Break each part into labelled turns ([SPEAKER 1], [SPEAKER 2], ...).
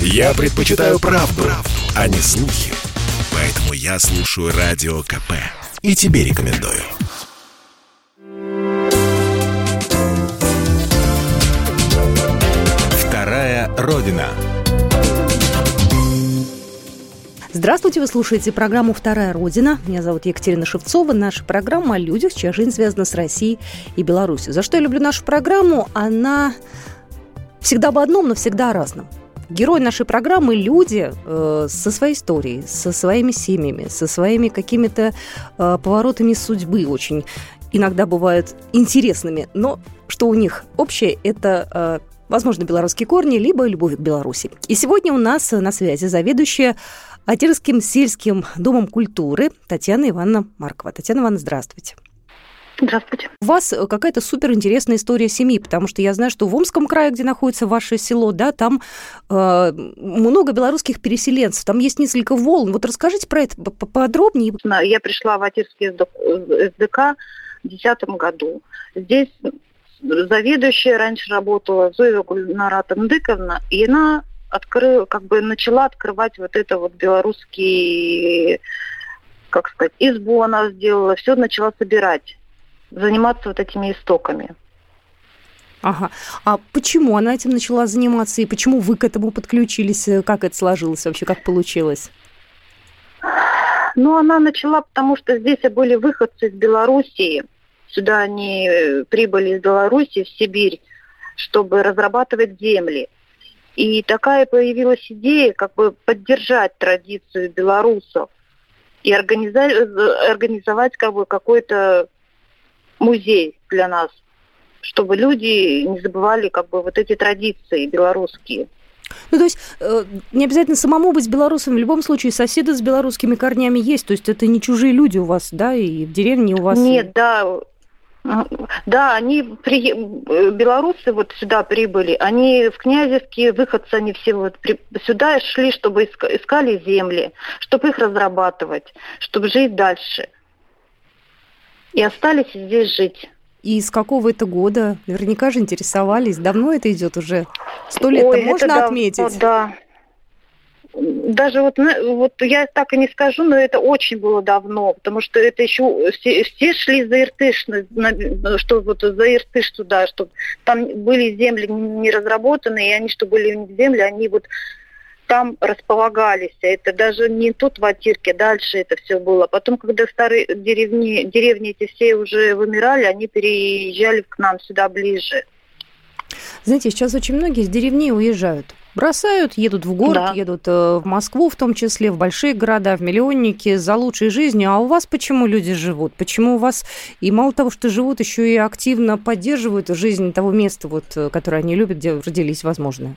[SPEAKER 1] Я предпочитаю правду, правду, а не слухи. Поэтому я слушаю Радио КП. И тебе рекомендую. Вторая Родина.
[SPEAKER 2] Здравствуйте, вы слушаете программу «Вторая Родина». Меня зовут Екатерина Шевцова. Наша программа о людях, чья жизнь связана с Россией и Беларусью. За что я люблю нашу программу? Она всегда об одном, но всегда о разном. Герои нашей программы – люди э, со своей историей, со своими семьями, со своими какими-то э, поворотами судьбы очень иногда бывают интересными. Но что у них общее – это э, возможно, белорусские корни, либо любовь к Беларуси. И сегодня у нас на связи заведующая Атерским сельским домом культуры Татьяна Ивановна Маркова. Татьяна Ивановна, здравствуйте.
[SPEAKER 3] Здравствуйте.
[SPEAKER 2] У вас какая-то супер интересная история семьи, потому что я знаю, что в Омском крае, где находится ваше село, да, там э, много белорусских переселенцев, там есть несколько волн. Вот расскажите про это поподробнее.
[SPEAKER 3] Я пришла в Атерский СДК в 2010 году. Здесь заведующая раньше работала Зоя Гульнарата Мдыковна, и она открыл, как бы начала открывать вот это вот белорусский, как сказать, избу она сделала, все начала собирать, заниматься вот этими истоками.
[SPEAKER 2] Ага. А почему она этим начала заниматься и почему вы к этому подключились? Как это сложилось вообще, как получилось?
[SPEAKER 3] Ну, она начала, потому что здесь были выходцы из Белоруссии. Сюда они э, прибыли из Белоруссии в Сибирь, чтобы разрабатывать земли. И такая появилась идея как бы поддержать традицию белорусов и организовать как бы какой-то музей для нас, чтобы люди не забывали как бы вот эти традиции белорусские.
[SPEAKER 2] Ну, то есть э, не обязательно самому быть белорусом, в любом случае соседы с белорусскими корнями есть, то есть это не чужие люди у вас, да, и в деревне у вас...
[SPEAKER 3] Нет, да, да, они при... Белорусы вот сюда прибыли, они в Князевские выходцы, они все вот при... сюда шли, чтобы искали земли, чтобы их разрабатывать, чтобы жить дальше. И остались здесь жить.
[SPEAKER 2] И с какого это года? Наверняка же интересовались. Давно это идет уже? Сто лет Ой, можно это отметить?
[SPEAKER 3] Да, даже вот, вот я так и не скажу, но это очень было давно, потому что это еще все, все шли за Иртыш, что вот за Иртыш туда, что там были земли не разработанные, и они, что были в земли, они вот там располагались. Это даже не тут в Атирке, дальше это все было. Потом, когда старые деревни, деревни эти все уже вымирали, они переезжали к нам сюда ближе.
[SPEAKER 2] Знаете, сейчас очень многие из деревни уезжают. Бросают, едут в город, да. едут э, в Москву, в том числе, в большие города, в миллионники за лучшей жизнью. А у вас почему люди живут? Почему у вас и мало того, что живут, еще и активно поддерживают жизнь того места, вот, э, которое они любят, где родились, возможно?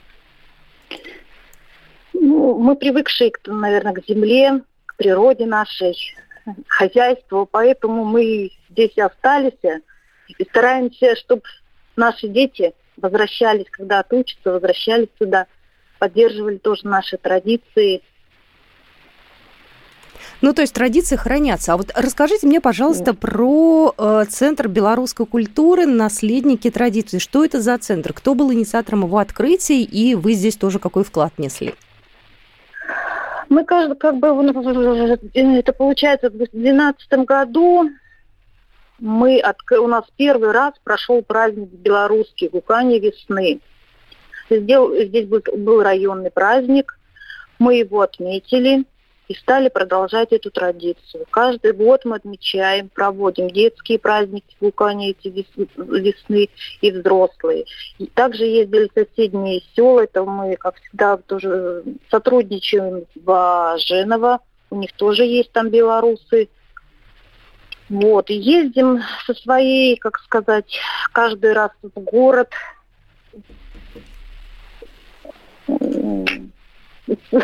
[SPEAKER 3] Ну, мы привыкшие, наверное, к земле, к природе нашей, к хозяйству, поэтому мы здесь остались и стараемся, чтобы наши дети возвращались, когда отучатся, возвращались сюда – поддерживали тоже наши традиции.
[SPEAKER 2] Ну, то есть традиции хранятся. А вот расскажите мне, пожалуйста, про э, Центр белорусской культуры «Наследники традиций». Что это за центр? Кто был инициатором его открытия? И вы здесь тоже какой вклад несли?
[SPEAKER 3] Мы как, как бы, это получается, в 2012 году мы от, у нас первый раз прошел праздник белорусский «Гукани весны». Здесь был, был районный праздник, мы его отметили и стали продолжать эту традицию. Каждый год мы отмечаем, проводим детские праздники, вулкане эти весны и взрослые. И также ездили соседние села, это мы, как всегда, тоже сотрудничаем в Женово, у них тоже есть там белорусы. Вот, и ездим со своей, как сказать, каждый раз в город,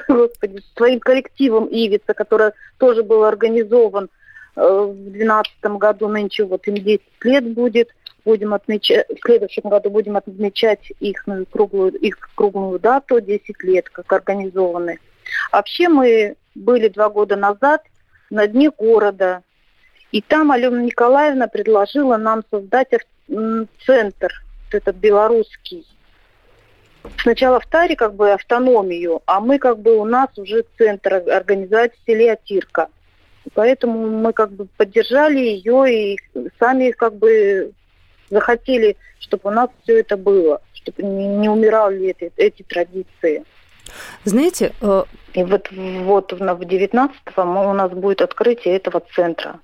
[SPEAKER 3] господи, своим коллективом Ивица, который тоже был организован э, в 2012 году, нынче вот им 10 лет будет. Будем отмечать, в следующем году будем отмечать их круглую, их круглую дату, 10 лет, как организованы. Вообще мы были два года назад на дне города, и там Алена Николаевна предложила нам создать центр, этот белорусский, сначала в Таре как бы автономию, а мы как бы у нас уже центр организации селе Атирка. Поэтому мы как бы поддержали ее и сами как бы захотели, чтобы у нас все это было, чтобы не, не умирали эти, эти традиции.
[SPEAKER 2] Знаете,
[SPEAKER 3] э... и вот, вот в 19-м у нас будет открытие этого центра.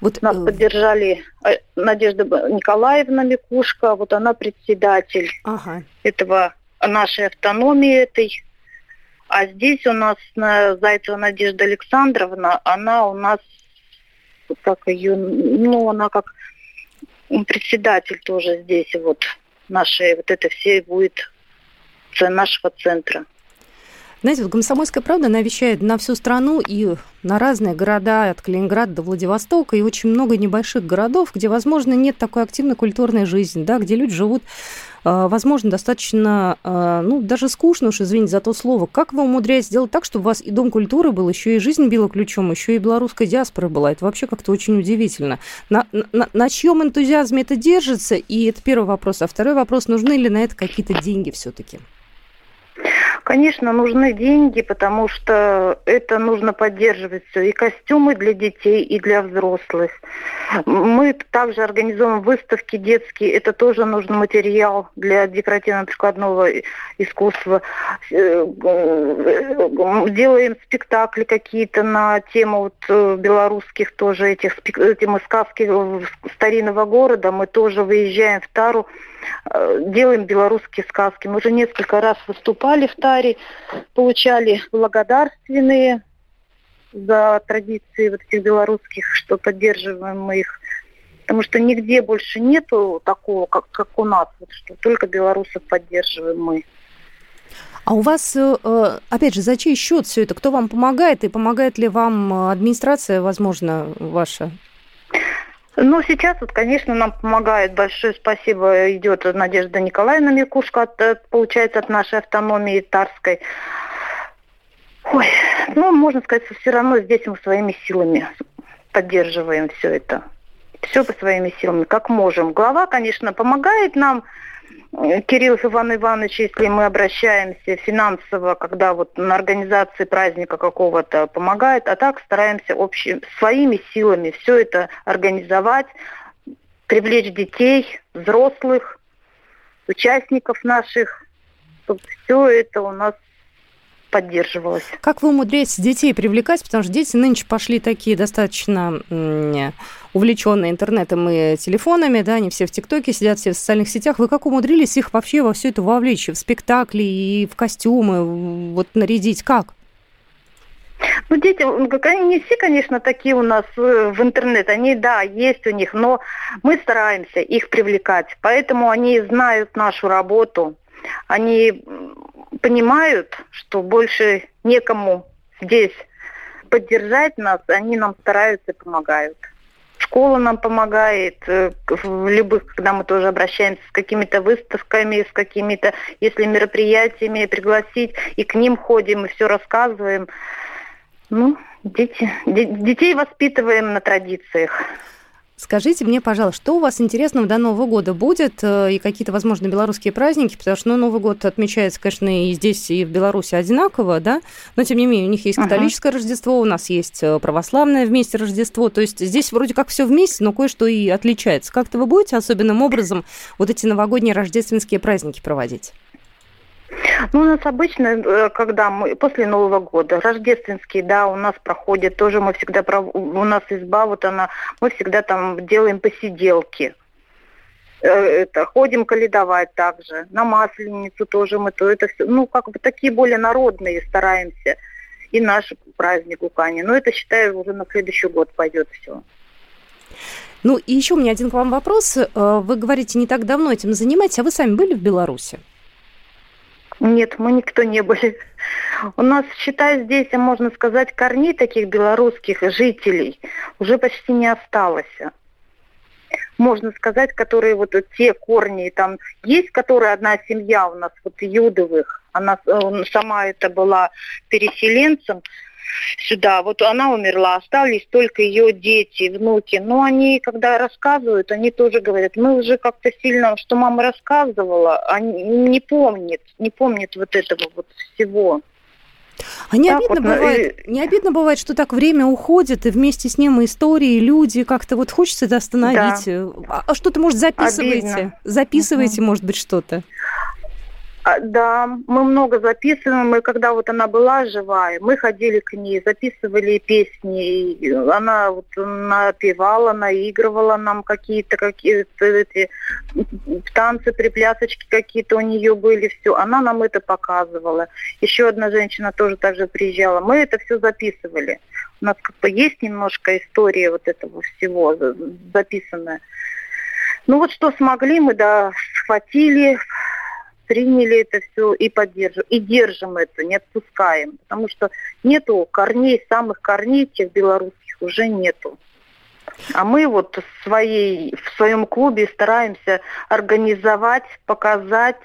[SPEAKER 3] Вот, Нас э... поддержали э, Надежда Николаевна Микушка, вот она председатель ага. этого нашей автономии этой. А здесь у нас Зайцева Надежда Александровна, она у нас, как ее, ну, она как председатель тоже здесь вот нашей, вот это все будет нашего центра.
[SPEAKER 2] Знаете, вот «Комсомольская правда», она вещает на всю страну и на разные города, от Калининграда до Владивостока, и очень много небольших городов, где, возможно, нет такой активной культурной жизни, да, где люди живут а, возможно, достаточно, а, ну, даже скучно уж, извините за то слово. Как вы умудряетесь сделать так, чтобы у вас и Дом культуры был, еще и жизнь била ключом, еще и белорусская диаспора была? Это вообще как-то очень удивительно. На, на, на чьем энтузиазме это держится? И это первый вопрос. А второй вопрос, нужны ли на это какие-то деньги все-таки?
[SPEAKER 3] Конечно, нужны деньги, потому что это нужно поддерживать все. И костюмы для детей, и для взрослых. Мы также организуем выставки детские. Это тоже нужен материал для декоративно-прикладного искусства. Э, делаем спектакли какие-то на тему вот э, белорусских тоже этих темы сказки старинного города. Мы тоже выезжаем в Тару Э, делаем белорусские сказки. Мы уже несколько раз выступали в Таре, получали благодарственные за традиции вот этих белорусских, что поддерживаем мы их. Потому что нигде больше нету такого, как, как у нас, вот, что только белорусов поддерживаем мы.
[SPEAKER 2] А у вас, э, э, опять же, за чей счет все это? Кто вам помогает? И помогает ли вам администрация, возможно, ваша?
[SPEAKER 3] Ну, сейчас вот, конечно, нам помогает, большое спасибо идет Надежда Николаевна Микушка, от, э, получается, от нашей автономии Тарской. Ой, ну, можно сказать, все равно здесь мы своими силами поддерживаем все это. Все по своими силами, как можем. Глава, конечно, помогает нам, Кирилл Иван Иванович, если мы обращаемся финансово, когда вот на организации праздника какого-то помогает, а так стараемся общими, своими силами все это организовать, привлечь детей, взрослых, участников наших, чтобы все это у нас поддерживалось.
[SPEAKER 2] Как вы умудряетесь детей привлекать? Потому что дети нынче пошли такие достаточно увлеченные интернетом и телефонами, да, они все в ТикТоке сидят, все в социальных сетях. Вы как умудрились их вообще во все это вовлечь? В спектакли и в костюмы вот нарядить? Как?
[SPEAKER 3] Ну, дети, они не все, конечно, такие у нас э, в интернет. Они, да, есть у них, но мы стараемся их привлекать. Поэтому они знают нашу работу. Они понимают, что больше некому здесь поддержать нас, они нам стараются и помогают. Школа нам помогает, э, в любых, когда мы тоже обращаемся с какими-то выставками, с какими-то, если мероприятиями пригласить, и к ним ходим, и все рассказываем. Ну, дети, детей воспитываем на традициях.
[SPEAKER 2] Скажите мне, пожалуйста, что у вас интересного до Нового года будет э, и какие-то, возможно, белорусские праздники, потому что ну, Новый год отмечается, конечно, и здесь, и в Беларуси одинаково, да, но тем не менее у них есть католическое uh-huh. Рождество, у нас есть э, православное вместе Рождество, то есть здесь вроде как все вместе, но кое-что и отличается. Как-то вы будете особенным образом вот эти новогодние рождественские праздники проводить?
[SPEAKER 3] Ну, у нас обычно, э, когда мы после Нового года, рождественские, да, у нас проходят тоже, мы всегда, у нас изба, вот она, мы всегда там делаем посиделки. Э, это, ходим каледовать также. На Масленицу тоже мы то это все, ну, как бы такие более народные стараемся. И наш праздник Укани. Но это, считаю, уже на следующий год пойдет все.
[SPEAKER 2] Ну, и еще у меня один к вам вопрос. Э, вы говорите, не так давно этим занимаетесь, а вы сами были в Беларуси?
[SPEAKER 3] Нет, мы никто не были. У нас, считай, здесь, можно сказать, корней таких белорусских жителей уже почти не осталось. Можно сказать, которые вот те корни, там есть, которая одна семья у нас, вот Юдовых, она сама это была переселенцем, сюда. Вот она умерла, остались только ее дети, внуки. Но они, когда рассказывают, они тоже говорят, мы уже как-то сильно, что мама рассказывала, они не помнит, не помнит вот этого вот всего.
[SPEAKER 2] А не обидно, вот, бывает, и... не обидно бывает, что так время уходит, и вместе с ним и истории, и люди, как-то вот хочется это остановить. Да. А, а что-то, может, записываете? Обидно. Записываете, угу. может быть, что-то?
[SPEAKER 3] А, да, мы много записываем. Мы, когда вот она была живая, мы ходили к ней, записывали песни. И она вот напевала, наигрывала нам какие-то какие-то эти танцы, приплясочки какие-то у нее были, все. Она нам это показывала. Еще одна женщина тоже так же приезжала. Мы это все записывали. У нас как бы есть немножко история вот этого всего записанная. Ну вот что смогли, мы да, схватили, приняли это все и поддержим, и держим это, не отпускаем. Потому что нету корней, самых корней тех белорусских уже нету. А мы вот в, своей, в своем клубе стараемся организовать, показать,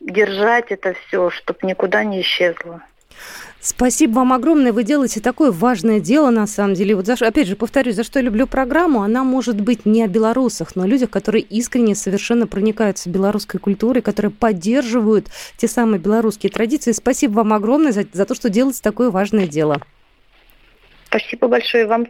[SPEAKER 3] держать это все, чтобы никуда не исчезло.
[SPEAKER 2] Спасибо вам огромное. Вы делаете такое важное дело, на самом деле. Вот за, опять же, повторюсь, за что я люблю программу, она может быть не о белорусах, но о людях, которые искренне совершенно проникаются белорусской культурой, которые поддерживают те самые белорусские традиции. Спасибо вам огромное за, за то, что делаете такое важное дело.
[SPEAKER 3] Спасибо большое вам.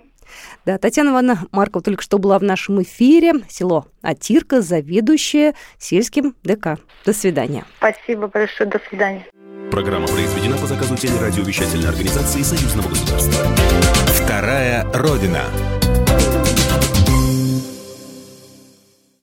[SPEAKER 2] Да, Татьяна Ивановна Маркова только что была в нашем эфире. Село Атирка, заведующая сельским ДК. До свидания.
[SPEAKER 3] Спасибо большое. До свидания.
[SPEAKER 1] Программа произведена по заказу телерадиовещательной организации Союзного государства. Вторая Родина.